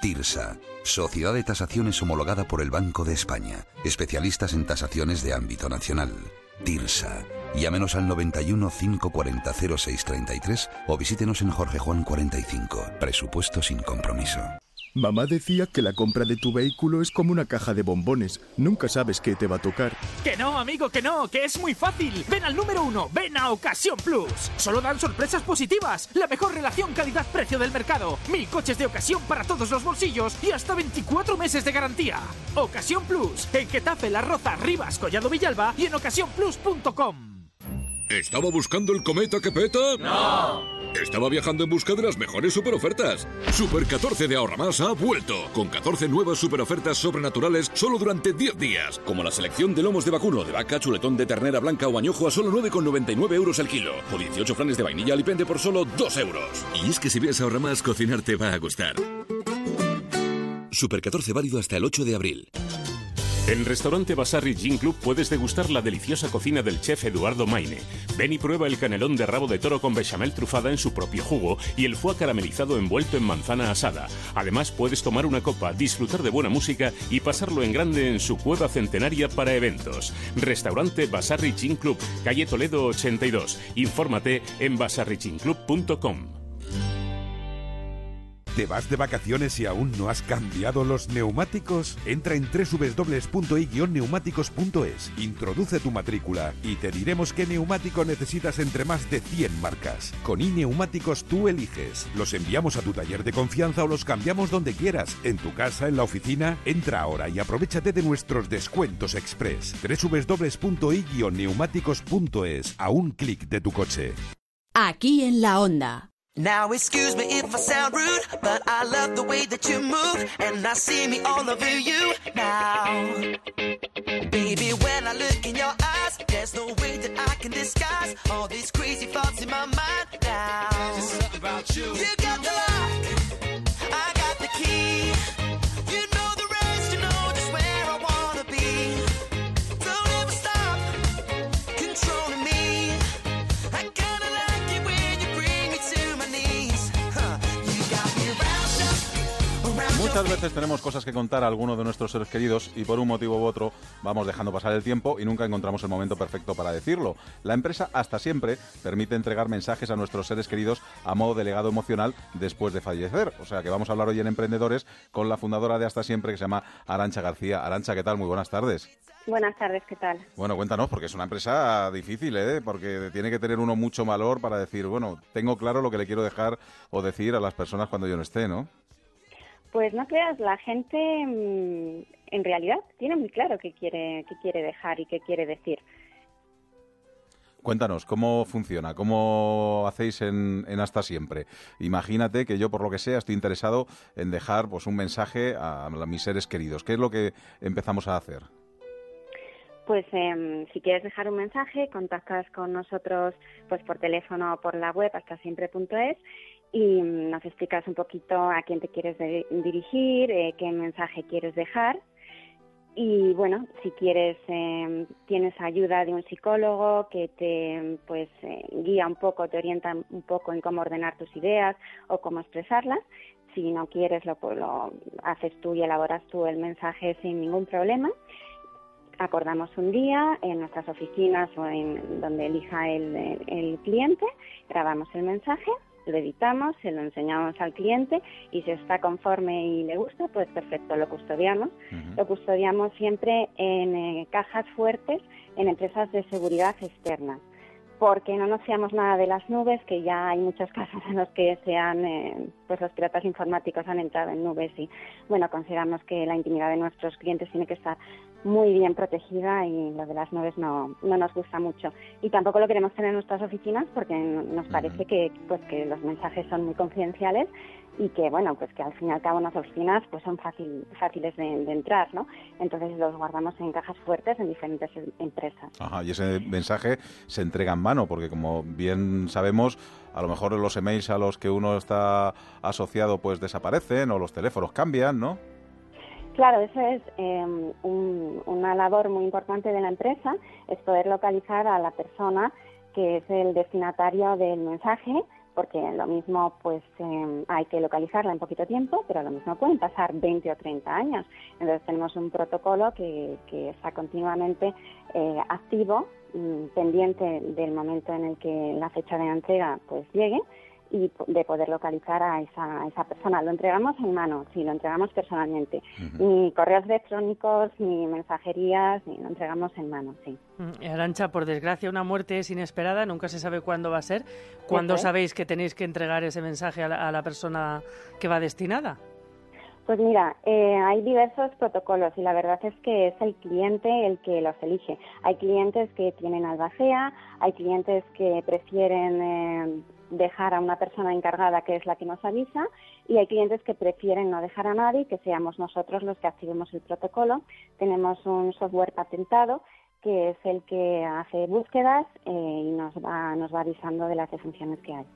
TIRSA, Sociedad de Tasaciones homologada por el Banco de España, especialistas en tasaciones de ámbito nacional. TIRSA. Llámenos al 91 540 0633 o visítenos en Jorge Juan 45. Presupuesto sin compromiso. Mamá decía que la compra de tu vehículo es como una caja de bombones. Nunca sabes qué te va a tocar. Que no, amigo, que no, que es muy fácil. Ven al número uno, ven a Ocasión Plus. Solo dan sorpresas positivas. La mejor relación calidad-precio del mercado. Mil coches de ocasión para todos los bolsillos y hasta 24 meses de garantía. Ocasión Plus, en Getafe, La Roza, Rivas, Collado Villalba y en ocasiónplus.com. ¿Estaba buscando el cometa que peta? ¡No! Estaba viajando en busca de las mejores superofertas. Super 14 de Ahorra Más ha vuelto, con 14 nuevas superofertas sobrenaturales solo durante 10 días, como la selección de lomos de vacuno, de vaca, chuletón de ternera blanca o añojo a solo 9,99 euros el kilo, o 18 flanes de vainilla alipente por solo 2 euros. Y es que si ves Ahorra Más, cocinar te va a gustar. Super 14 válido hasta el 8 de abril. En Restaurante Basarri Gin Club puedes degustar la deliciosa cocina del chef Eduardo Maine. Ven y prueba el canelón de rabo de toro con bechamel trufada en su propio jugo y el foie caramelizado envuelto en manzana asada. Además puedes tomar una copa, disfrutar de buena música y pasarlo en grande en su cueva centenaria para eventos. Restaurante Basarri Gin Club, calle Toledo 82. Infórmate en basarriginclub.com. ¿Te vas de vacaciones y aún no has cambiado los neumáticos? Entra en www.i-neumáticos.es, introduce tu matrícula y te diremos qué neumático necesitas entre más de 100 marcas. Con iNeumáticos tú eliges. Los enviamos a tu taller de confianza o los cambiamos donde quieras, en tu casa, en la oficina. Entra ahora y aprovechate de nuestros descuentos express. www.i-neumáticos.es, a un clic de tu coche. Aquí en la onda. Now excuse me if I sound rude, but I love the way that you move, and I see me all over you now. Baby, when I look in your eyes, there's no way that I can disguise all these crazy thoughts in my mind now. There's something about you. You Muchas veces tenemos cosas que contar a alguno de nuestros seres queridos y por un motivo u otro vamos dejando pasar el tiempo y nunca encontramos el momento perfecto para decirlo. La empresa Hasta Siempre permite entregar mensajes a nuestros seres queridos a modo de legado emocional después de fallecer. O sea que vamos a hablar hoy en Emprendedores con la fundadora de Hasta Siempre que se llama Arancha García. Arancha, ¿qué tal? Muy buenas tardes. Buenas tardes, ¿qué tal? Bueno, cuéntanos, porque es una empresa difícil, ¿eh? Porque tiene que tener uno mucho valor para decir, bueno, tengo claro lo que le quiero dejar o decir a las personas cuando yo no esté, ¿no? Pues no creas, la gente mm, en realidad tiene muy claro qué quiere, qué quiere dejar y qué quiere decir. Cuéntanos, ¿cómo funciona? ¿Cómo hacéis en, en Hasta Siempre? Imagínate que yo, por lo que sea, estoy interesado en dejar pues, un mensaje a, a mis seres queridos. ¿Qué es lo que empezamos a hacer? Pues em, si quieres dejar un mensaje, contactas con nosotros pues por teléfono o por la web hasta siempre.es y nos explicas un poquito a quién te quieres dirigir, eh, qué mensaje quieres dejar y bueno, si quieres, eh, tienes ayuda de un psicólogo que te pues eh, guía un poco, te orienta un poco en cómo ordenar tus ideas o cómo expresarlas. Si no quieres, lo, lo haces tú y elaboras tú el mensaje sin ningún problema. Acordamos un día en nuestras oficinas o en donde elija el, el cliente, grabamos el mensaje lo editamos, se lo enseñamos al cliente y si está conforme y le gusta, pues perfecto, lo custodiamos. Lo custodiamos siempre en eh, cajas fuertes en empresas de seguridad externa porque no nos fiamos nada de las nubes, que ya hay muchos casos en los que se han, eh, pues los piratas informáticos han entrado en nubes y, bueno, consideramos que la intimidad de nuestros clientes tiene que estar muy bien protegida y lo de las nubes no, no nos gusta mucho. Y tampoco lo queremos tener en nuestras oficinas porque nos parece que, pues, que los mensajes son muy confidenciales y que bueno pues que al fin y al cabo las oficinas pues son fácil, fáciles de, entrar no entonces los guardamos en cajas fuertes en diferentes em, empresas. Ajá, y ese mensaje se entrega en mano porque como bien sabemos a lo mejor los emails a los que uno está asociado pues desaparecen o los teléfonos cambian no Claro, eso es em, una labor muy importante de la empresa, es poder localizar a la persona que es el destinatario del mensaje porque lo mismo pues em, hay que localizarla en poquito tiempo, pero lo mismo pueden pasar 20 o 30 años. Entonces tenemos un protocolo que, que está continuamente eh, activo, mm, pendiente del momento en el que la fecha de entrega pues llegue y de poder localizar a esa, esa persona. Lo entregamos en mano, sí, lo entregamos personalmente. Ni correos electrónicos, ni mensajerías, ni lo entregamos en mano, sí. Mm, Arancha, por desgracia, una muerte es inesperada, nunca se sabe cuándo va a ser. ¿Cuándo sabéis que tenéis que entregar ese mensaje a la, a la persona que va destinada? Pues mira, eh, hay diversos protocolos y la verdad es que es el cliente el que los elige. Hay clientes que tienen albacea, hay clientes que prefieren eh, dejar a una persona encargada que es la que nos avisa y hay clientes que prefieren no dejar a nadie, que seamos nosotros los que activemos el protocolo. Tenemos un software patentado que es el que hace búsquedas eh, y nos va, nos va avisando de las defunciones que hay.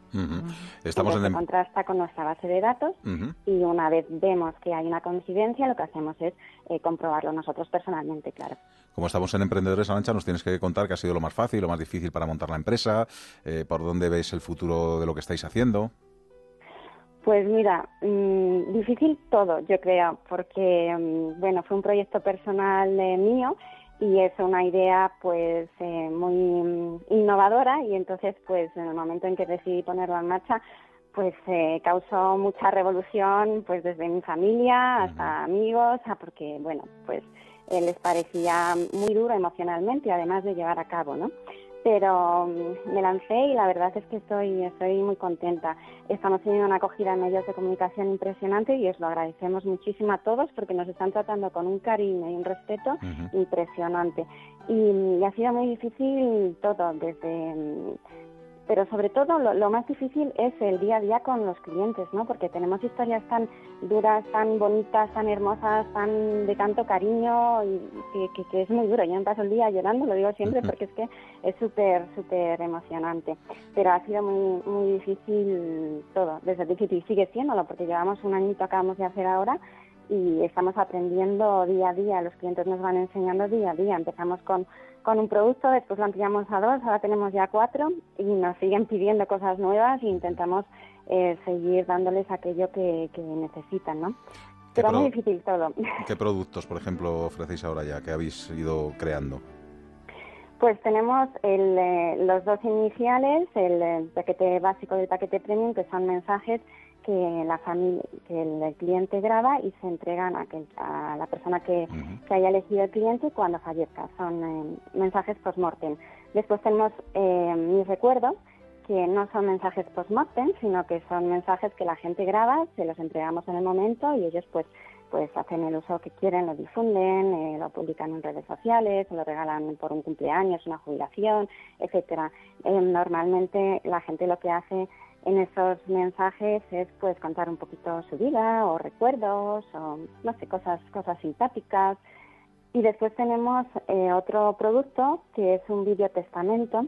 Estamos Entonces, en... contrasta con nuestra base de datos y una vez vemos que hay una coincidencia, lo que hacemos es eh, comprobarlo nosotros personalmente, claro. Como estamos en Emprendedores Arancha, nos tienes que contar qué ha sido lo más fácil, lo más difícil para montar la empresa, eh, por dónde veis el futuro de lo que estáis haciendo. Pues mira, mm, difícil todo, yo creo, porque mm, bueno, fue un proyecto personal mío y es una idea pues eh, muy innovadora y entonces pues en el momento en que decidí ponerlo en marcha pues eh, causó mucha revolución pues desde mi familia hasta amigos porque bueno pues eh, les parecía muy duro emocionalmente además de llevar a cabo no pero mm, me lancé y la verdad es que estoy, estoy muy contenta. Estamos teniendo una acogida en medios de comunicación impresionante y os lo agradecemos muchísimo a todos porque nos están tratando con un cariño y un respeto impresionante. Y, y, ha sido muy difícil todo, desde mm, pero sobre todo lo, más difícil es el día a día con los clientes, ¿no? Porque tenemos historias tan duras, tan bonitas, tan hermosas, tan de tanto cariño y que, que, es muy duro. Yo me paso el día llorando, lo digo siempre, porque es que es súper, súper emocionante. Pero ha sido muy, muy difícil todo, desde difícil sigue siéndolo, porque llevamos un añito, acabamos de hacer ahora, y estamos aprendiendo día a día, los clientes nos van enseñando día a día. Empezamos con con un producto, después lo ampliamos a dos, ahora tenemos ya cuatro y nos siguen pidiendo cosas nuevas e intentamos eh, seguir dándoles aquello que, necesitan, ¿no? Pero muy difícil todo. ¿Qué productos, por ejemplo, ofrecéis ahora ya, que habéis ido creando? Pues tenemos el, eh, los dos iniciales, el, el, paquete básico del paquete premium, que son mensajes que la familia, que el, cliente graba y se entregan a, que, a la persona que, que, haya elegido el cliente cuando fallezca. Son eh, mensajes post-mortem. Después tenemos eh, mis recuerdos, que no son mensajes post-mortem, sino que son mensajes que la gente graba, se los entregamos en el momento y ellos pues pues hacen el uso que quieren, lo difunden, eh, lo publican en redes sociales, lo regalan por un cumpleaños, una jubilación, etcétera. Eh, normalmente la gente lo que hace en esos mensajes es pues contar un poquito su vida o recuerdos o no sé cosas cosas simpáticas. Y después tenemos eh, otro producto que es un video testamento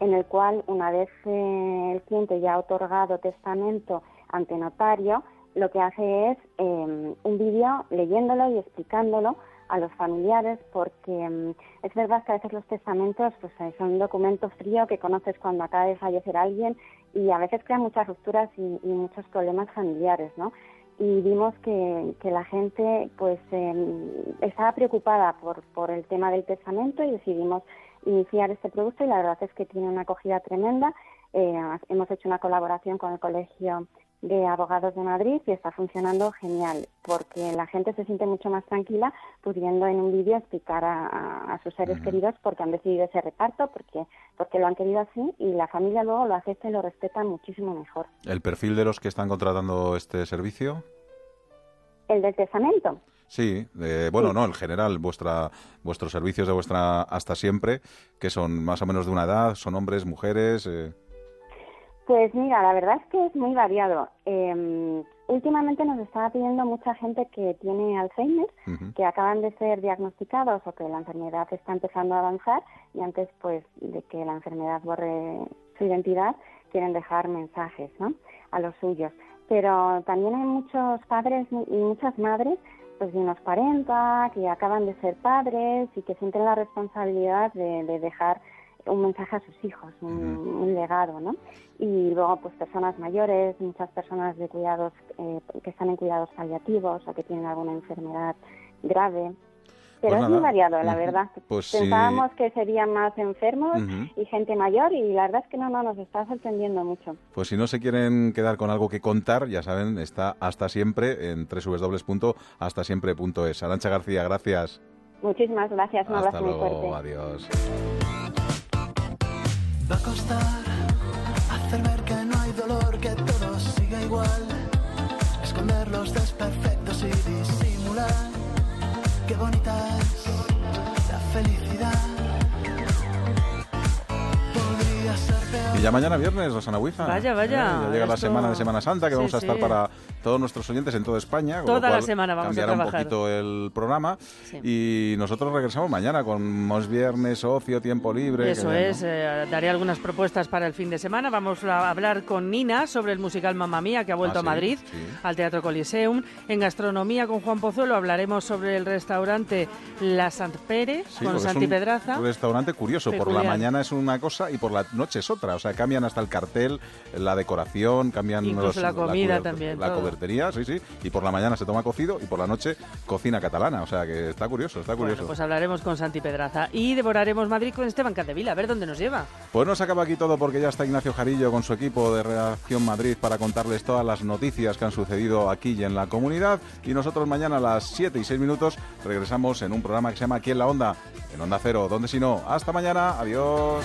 en el cual una vez eh, el cliente ya ha otorgado testamento ante notario lo que hace es em, un vídeo leyéndolo y explicándolo a los familiares porque mm, es verdad que a veces los testamentos pues eh, son un documento frío que conoces cuando acaba de fallecer alguien y a veces crean muchas rupturas y, y muchos problemas familiares, ¿no? Y vimos que, que la gente pues em, estaba preocupada por, por el tema del testamento y decidimos iniciar este producto y la verdad es que tiene una acogida tremenda. Eh, hemos hecho una colaboración con el Colegio de Abogados de Madrid y está funcionando genial porque la gente se siente mucho más tranquila pudiendo en un vídeo explicar a, a- a sus seres queridos por qué han decidido ese reparto, porque, porque lo han querido así y la familia luego lo acepta y lo respeta muchísimo mejor. ¿El perfil de los que están contratando este servicio? El del testamento. Sí, eh, bueno, no, en general, vuestra, vuestros servicios de vuestra hasta siempre, que son más o menos de una edad, son hombres, mujeres. eh, Pues mira, la verdad es que es muy variado. Eh, últimamente nos estaba pidiendo mucha gente que tiene Alzheimer, que acaban de ser diagnosticados o que la enfermedad está empezando a avanzar y antes pues de que la enfermedad borre su identidad quieren dejar mensajes ¿no? a los suyos. Pero también hay muchos padres y muchas madres pues de unos 40 que acaban de ser padres y que sienten la responsabilidad de, de dejar un mensaje a sus hijos, un, un legado, ¿no? Y luego, pues personas mayores, muchas personas de cuidados eh, que están en cuidados paliativos o que tienen alguna enfermedad grave. Pero Pues es muy variado, la verdad. Pues sí. Pensábamos que serían más enfermos y gente mayor y la verdad es que no, no, nos está sorprendiendo mucho. Pues si no se quieren quedar con algo que contar, ya saben, está hasta siempre en www.hastasiempre.es. Arancha García, gracias. Muchísimas gracias, un Hasta abrazo muy luego, fuerte. adiós. Va a costar hacer ver que no hay dolor, que todo siga igual. Esconder los desperfectos y disimular. Qué bonita es la felicidad. Podría ser peor. Y ya mañana viernes, Rosana Huiza. Vaya, vaya, Eh, ya llega la esto- semana de Semana Santa, que Sí, vamos a estar sí. para todos nuestros oyentes en toda España. con Toda la semana vamos a cambiará un trabajar. poquito el programa. Y nosotros regresamos mañana con más viernes, ocio, tiempo libre. Eso que bien, ¿no? es, eh, daré algunas propuestas para el fin de semana. Vamos a hablar con Nina sobre el musical Mamma Mía que ha vuelto Ah, a Madrid, sí. al Teatro Coliseum. En gastronomía con Juan Pozuelo hablaremos sobre el restaurante La Sant Pere con Santi es un Pedraza. restaurante curioso. Por la mañana es una cosa y por la noche es otra. O sea, cambian hasta el cartel, la decoración, cambian Incluso los- la comida también, La sí, sí. Y por la mañana se toma cocido y por la noche cocina catalana. O sea, que está curioso, está curioso. Bueno, pues hablaremos con Santi Pedraza y devoraremos Madrid con Esteban Candevila, a ver dónde nos lleva. Pues no se acaba aquí todo porque ya está Ignacio Jarillo con su equipo de Redacción Madrid para contarles todas las noticias que han sucedido aquí y en la comunidad. Y nosotros mañana a las 7 y 6 minutos regresamos en un programa que se llama Aquí en la Onda, en Onda Cero. ¿Dónde si no? Hasta mañana. Adiós.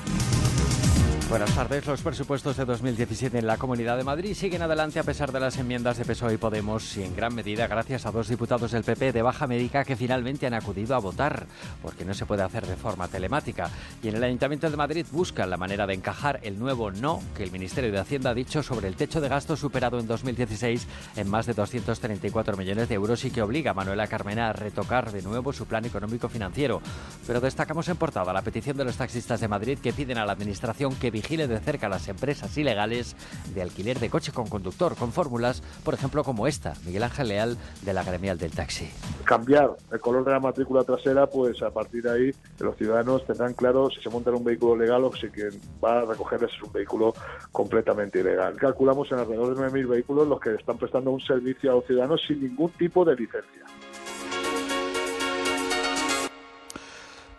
Buenas tardes. Los presupuestos de 2017 en la Comunidad de Madrid siguen adelante a pesar de las enmiendas de PSOE y Podemos y en gran medida gracias a dos diputados del PP de baja médica que finalmente han acudido a votar, porque no se puede hacer de forma telemática. Y en el Ayuntamiento de Madrid buscan la manera de encajar el nuevo no que el Ministerio de Hacienda ha dicho sobre el techo de gasto superado en 2016 en más de 234 millones de euros y que obliga a Manuela Carmena a retocar de nuevo su plan económico financiero. Pero destacamos en portada la petición de los taxistas de Madrid que piden a la Administración que vigile de cerca las empresas ilegales de alquiler de coche con conductor, con fórmulas, por ejemplo, como esta, Miguel Ángel Leal, de la Gremial del Taxi. cambiar el color de la matrícula trasera, pues a partir de ahí los ciudadanos tendrán claro si se monta en un vehículo legal o si quien va a recogerles es un vehículo completamente ilegal. Calculamos en alrededor de 9.000 vehículos los que están prestando un servicio a los ciudadanos sin ningún tipo de licencia.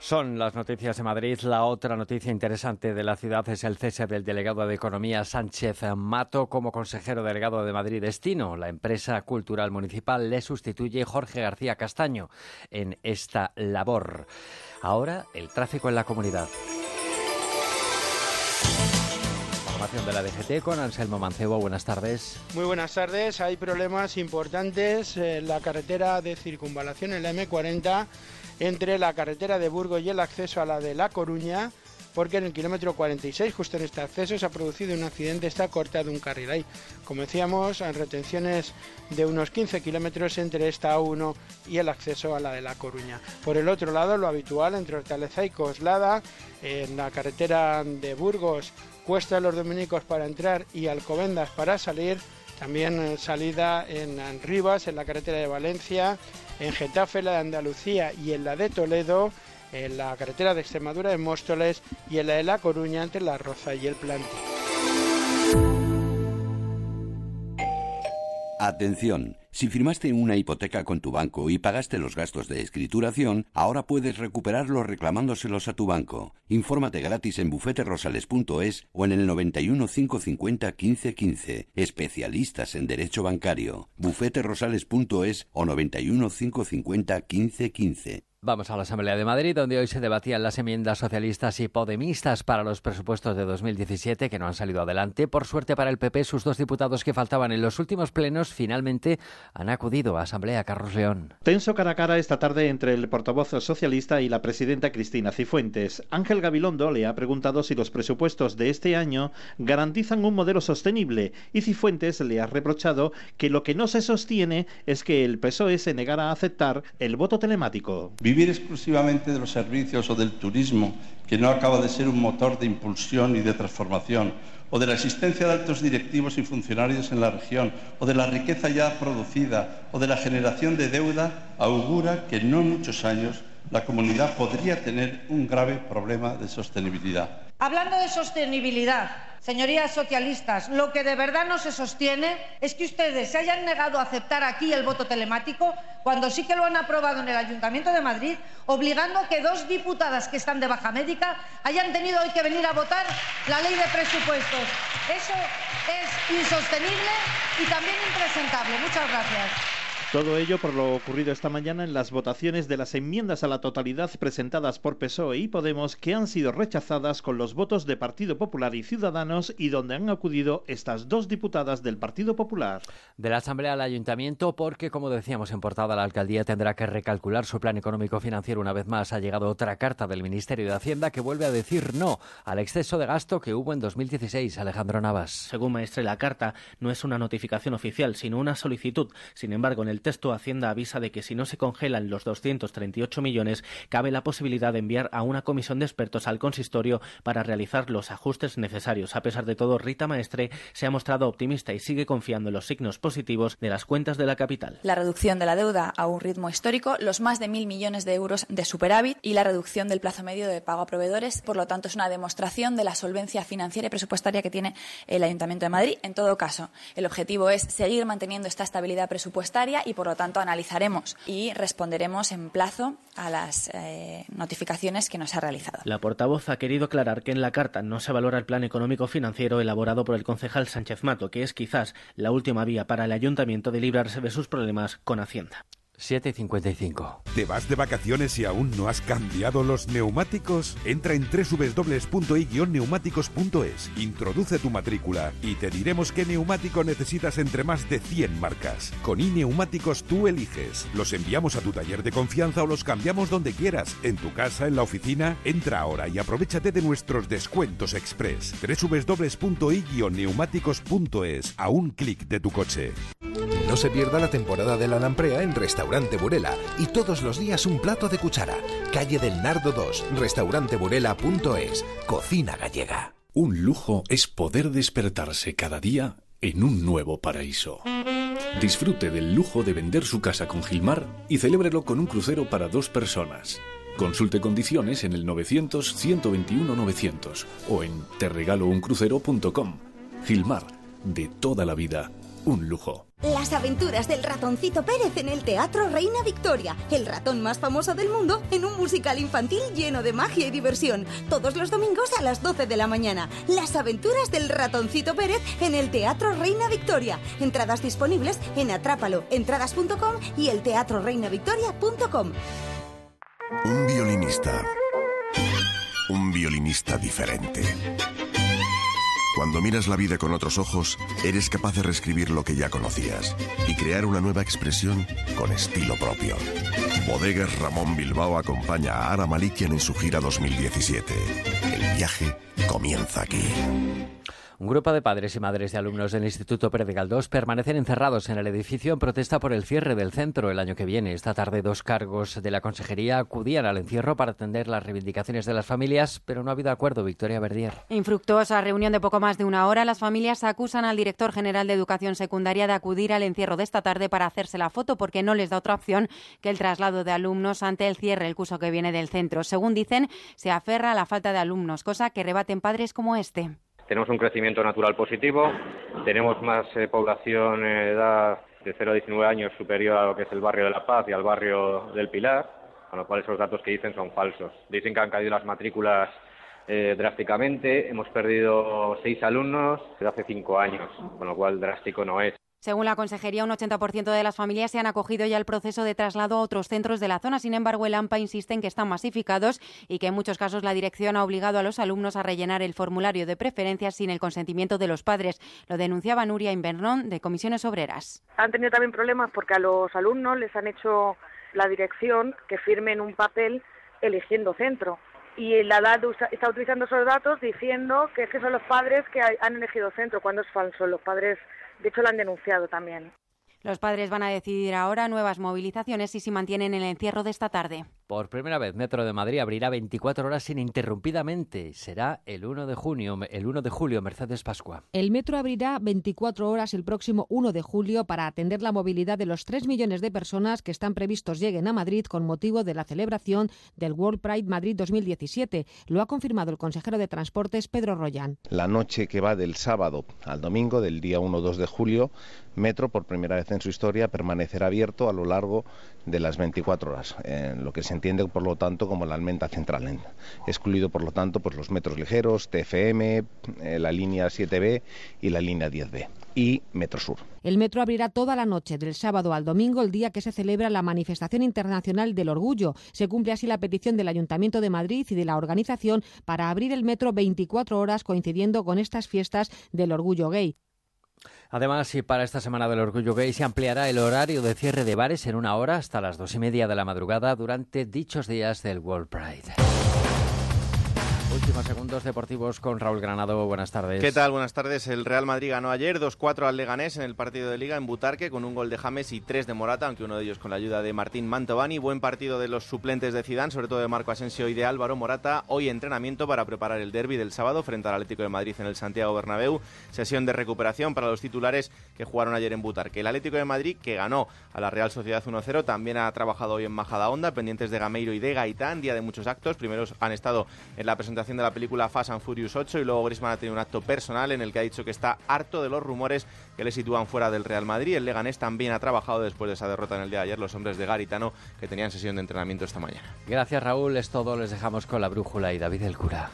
Son las noticias de Madrid. La otra noticia interesante de la ciudad es el cese del delegado de Economía Sánchez Mato como consejero delegado de Madrid Destino. La empresa cultural municipal le sustituye Jorge García Castaño en esta labor. Ahora el tráfico en la comunidad. Información de la DGT con Anselmo Mancebo. Buenas tardes. Muy buenas tardes. Hay problemas importantes en la carretera de circunvalación en la M40 entre la carretera de Burgos y el acceso a la de La Coruña, porque en el kilómetro 46, justo en este acceso, se ha producido un accidente, está cortado un carril ahí. Como decíamos, en retenciones de unos 15 kilómetros entre esta A1 y el acceso a la de La Coruña. Por el otro lado, lo habitual entre Hortaleza y Coslada, en la carretera de Burgos, Cuesta de los Dominicos para entrar y Alcobendas para salir. También eh, salida en Rivas, en la carretera de Valencia, en Getafe, la de Andalucía y en la de Toledo, en la carretera de Extremadura, en Móstoles y en la de La Coruña entre La Roza y el Plantín. Atención, si firmaste una hipoteca con tu banco y pagaste los gastos de escrituración, ahora puedes recuperarlos reclamándoselos a tu banco. Infórmate gratis en bufeterosales.es o en el 91 550 1515. Especialistas en derecho bancario. bufeterosales.es o 91 550 1515. Vamos a la Asamblea de Madrid, donde hoy se debatían las enmiendas socialistas y podemistas para los presupuestos de 2017 que no han salido adelante. Por suerte para el PP, sus dos diputados que faltaban en los últimos plenos finalmente han acudido a Asamblea Carlos León. Tenso cara a cara esta tarde entre el portavoz socialista y la presidenta Cristina Cifuentes. Ángel Gabilondo le ha preguntado si los presupuestos de este año garantizan un modelo sostenible y Cifuentes le ha reprochado que lo que no se sostiene es que el PSOE se negara a aceptar el voto telemático. Vivir exclusivamente de los servicios o del turismo, que no acaba de ser un motor de impulsión y de transformación, o de la existencia de altos directivos y funcionarios en la región, o de la riqueza ya producida, o de la generación de deuda, augura que en no muchos años la comunidad podría tener un grave problema de sostenibilidad. Hablando de sostenibilidad, Señorías socialistas, lo que de verdad no se sostiene es que ustedes se hayan negado a aceptar aquí el voto telemático cuando sí que lo han aprobado en el Ayuntamiento de Madrid, obligando a que dos diputadas que están de baja médica hayan tenido hoy que venir a votar la ley de presupuestos. Eso es insostenible y también impresentable. Muchas gracias. Todo ello por lo ocurrido esta mañana en las votaciones de las enmiendas a la totalidad presentadas por PSOE y Podemos que han sido rechazadas con los votos de Partido Popular y Ciudadanos y donde han acudido estas dos diputadas del Partido Popular. De la Asamblea al Ayuntamiento porque, como decíamos en portada, la alcaldía tendrá que recalcular su plan económico financiero una vez más. Ha llegado otra carta del Ministerio de Hacienda que vuelve a decir no al exceso de gasto que hubo en 2016. Alejandro Navas. Según Maestre, la carta no es una notificación oficial, sino una solicitud. Sin embargo, en el texto Hacienda avisa de que si no se congelan los 238 millones, cabe la posibilidad de enviar a una comisión de expertos al consistorio para realizar los ajustes necesarios. A pesar de todo, Rita Maestre se ha mostrado optimista y sigue confiando en los signos positivos de las cuentas de la capital. La reducción de la deuda a un ritmo histórico, los más de mil millones de euros de superávit y la reducción del plazo medio de pago a proveedores. Por lo tanto, es una demostración de la solvencia financiera y presupuestaria que tiene el Ayuntamiento de Madrid. En todo caso, el objetivo es seguir manteniendo esta estabilidad presupuestaria y, por lo tanto, analizaremos y responderemos en plazo a las eh, notificaciones que nos ha realizado. La portavoz ha querido aclarar que en la carta no se valora el plan económico financiero elaborado por el concejal Sánchez Mato, que es quizás la última vía para el ayuntamiento de librarse de sus problemas con Hacienda. 7.55. ¿Te vas de vacaciones y aún no has cambiado los neumáticos? Entra en www.i-neumáticos.es, introduce tu matrícula y te diremos qué neumático necesitas entre más de 100 marcas. Con iNeumáticos tú eliges. Los enviamos a tu taller de confianza o los cambiamos donde quieras, en tu casa, en la oficina. Entra ahora y aprovechate de nuestros descuentos express. www.i-neumáticos.es, a un clic de tu coche. No se pierda la temporada de la lamprea en Restaurante Burela y todos los días un plato de cuchara. Calle del Nardo 2, restauranteburela.es, cocina gallega. Un lujo es poder despertarse cada día en un nuevo paraíso. Disfrute del lujo de vender su casa con Gilmar y celébrelo con un crucero para dos personas. Consulte condiciones en el 900-121-900 o en terregalouncrucero.com. Gilmar, de toda la vida un lujo. Las aventuras del ratoncito Pérez en el Teatro Reina Victoria, el ratón más famoso del mundo, en un musical infantil lleno de magia y diversión. Todos los domingos a las 12 de la mañana. Las aventuras del ratoncito Pérez en el Teatro Reina Victoria. Entradas disponibles en atrápalo, entradas.com y el teatroreinavictoria.com. Un violinista. Un violinista diferente. Cuando miras la vida con otros ojos, eres capaz de reescribir lo que ya conocías y crear una nueva expresión con estilo propio. Bodegas Ramón Bilbao acompaña a Ara Malikian en su gira 2017. El viaje comienza aquí. Un grupo de padres y madres de alumnos del Instituto Pérez Galdós permanecen encerrados en el edificio en protesta por el cierre del centro el año que viene. Esta tarde dos cargos de la consejería acudían al encierro para atender las reivindicaciones de las familias, pero no ha habido acuerdo. Victoria Verdier. Infructuosa reunión de poco más de una hora. Las familias acusan al director general de Educación Secundaria de acudir al encierro de esta tarde para hacerse la foto porque no les da otra opción que el traslado de alumnos ante el cierre el curso que viene del centro. Según dicen, se aferra a la falta de alumnos, cosa que rebaten padres como este. Tenemos un crecimiento natural positivo, tenemos más eh, población de edad de 0 a 19 años superior a lo que es el barrio de La Paz y al barrio del Pilar, con lo cual esos datos que dicen son falsos. Dicen que han caído las matrículas eh, drásticamente, hemos perdido seis alumnos desde hace cinco años, con lo cual drástico no es. Según la consejería, un 80% de las familias se han acogido ya al proceso de traslado a otros centros de la zona. Sin embargo, el AMPA insiste en que están masificados y que en muchos casos la dirección ha obligado a los alumnos a rellenar el formulario de preferencias sin el consentimiento de los padres. Lo denunciaba Nuria Invernón, de Comisiones Obreras. Han tenido también problemas porque a los alumnos les han hecho la dirección que firmen un papel eligiendo centro y la edad está utilizando esos datos diciendo que, es que son los padres que han elegido centro, cuando es falso. Los padres de hecho, lo han denunciado también. Los padres van a decidir ahora nuevas movilizaciones y si mantienen el encierro de esta tarde. Por primera vez, Metro de Madrid abrirá 24 horas ininterrumpidamente. Será el 1 de junio, el 1 de julio, Mercedes Pascua. El metro abrirá 24 horas el próximo 1 de julio para atender la movilidad de los 3 millones de personas que están previstos lleguen a Madrid con motivo de la celebración del World Pride Madrid 2017. Lo ha confirmado el consejero de Transportes, Pedro Royan. La noche que va del sábado al domingo, del día 1-2 de julio, Metro, por primera vez en su historia, permanecerá abierto a lo largo de las 24 horas, en lo que se entiende por lo tanto como la almenda central, excluido por lo tanto pues los metros ligeros, TFM, eh, la línea 7B y la línea 10B y Metro Sur. El metro abrirá toda la noche del sábado al domingo, el día que se celebra la manifestación internacional del orgullo. Se cumple así la petición del Ayuntamiento de Madrid y de la organización para abrir el metro 24 horas coincidiendo con estas fiestas del orgullo gay. Además, y para esta semana del Orgullo Gay se ampliará el horario de cierre de bares en una hora hasta las dos y media de la madrugada durante dichos días del World Pride. Últimos segundos deportivos con Raúl Granado. Buenas tardes. ¿Qué tal? Buenas tardes. El Real Madrid ganó ayer 2-4 al Leganés en el partido de Liga en Butarque con un gol de James y tres de Morata, aunque uno de ellos con la ayuda de Martín Mantovani. Buen partido de los suplentes de Zidane, sobre todo de Marco Asensio y de Álvaro Morata. Hoy entrenamiento para preparar el derby del sábado frente al Atlético de Madrid en el Santiago Bernabéu. Sesión de recuperación para los titulares que jugaron ayer en Butarque. El Atlético de Madrid, que ganó a la Real Sociedad 1-0, también ha trabajado hoy en Majada Honda, pendientes de Gameiro y de Gaitán, día de muchos actos. Primeros han estado en la presentación de la película Fast and Furious 8 y luego Griezmann ha tenido un acto personal en el que ha dicho que está harto de los rumores que le sitúan fuera del Real Madrid. El Leganés también ha trabajado después de esa derrota en el día de ayer los hombres de Garitano que tenían sesión de entrenamiento esta mañana. Gracias Raúl, es todo, les dejamos con la brújula y David el cura.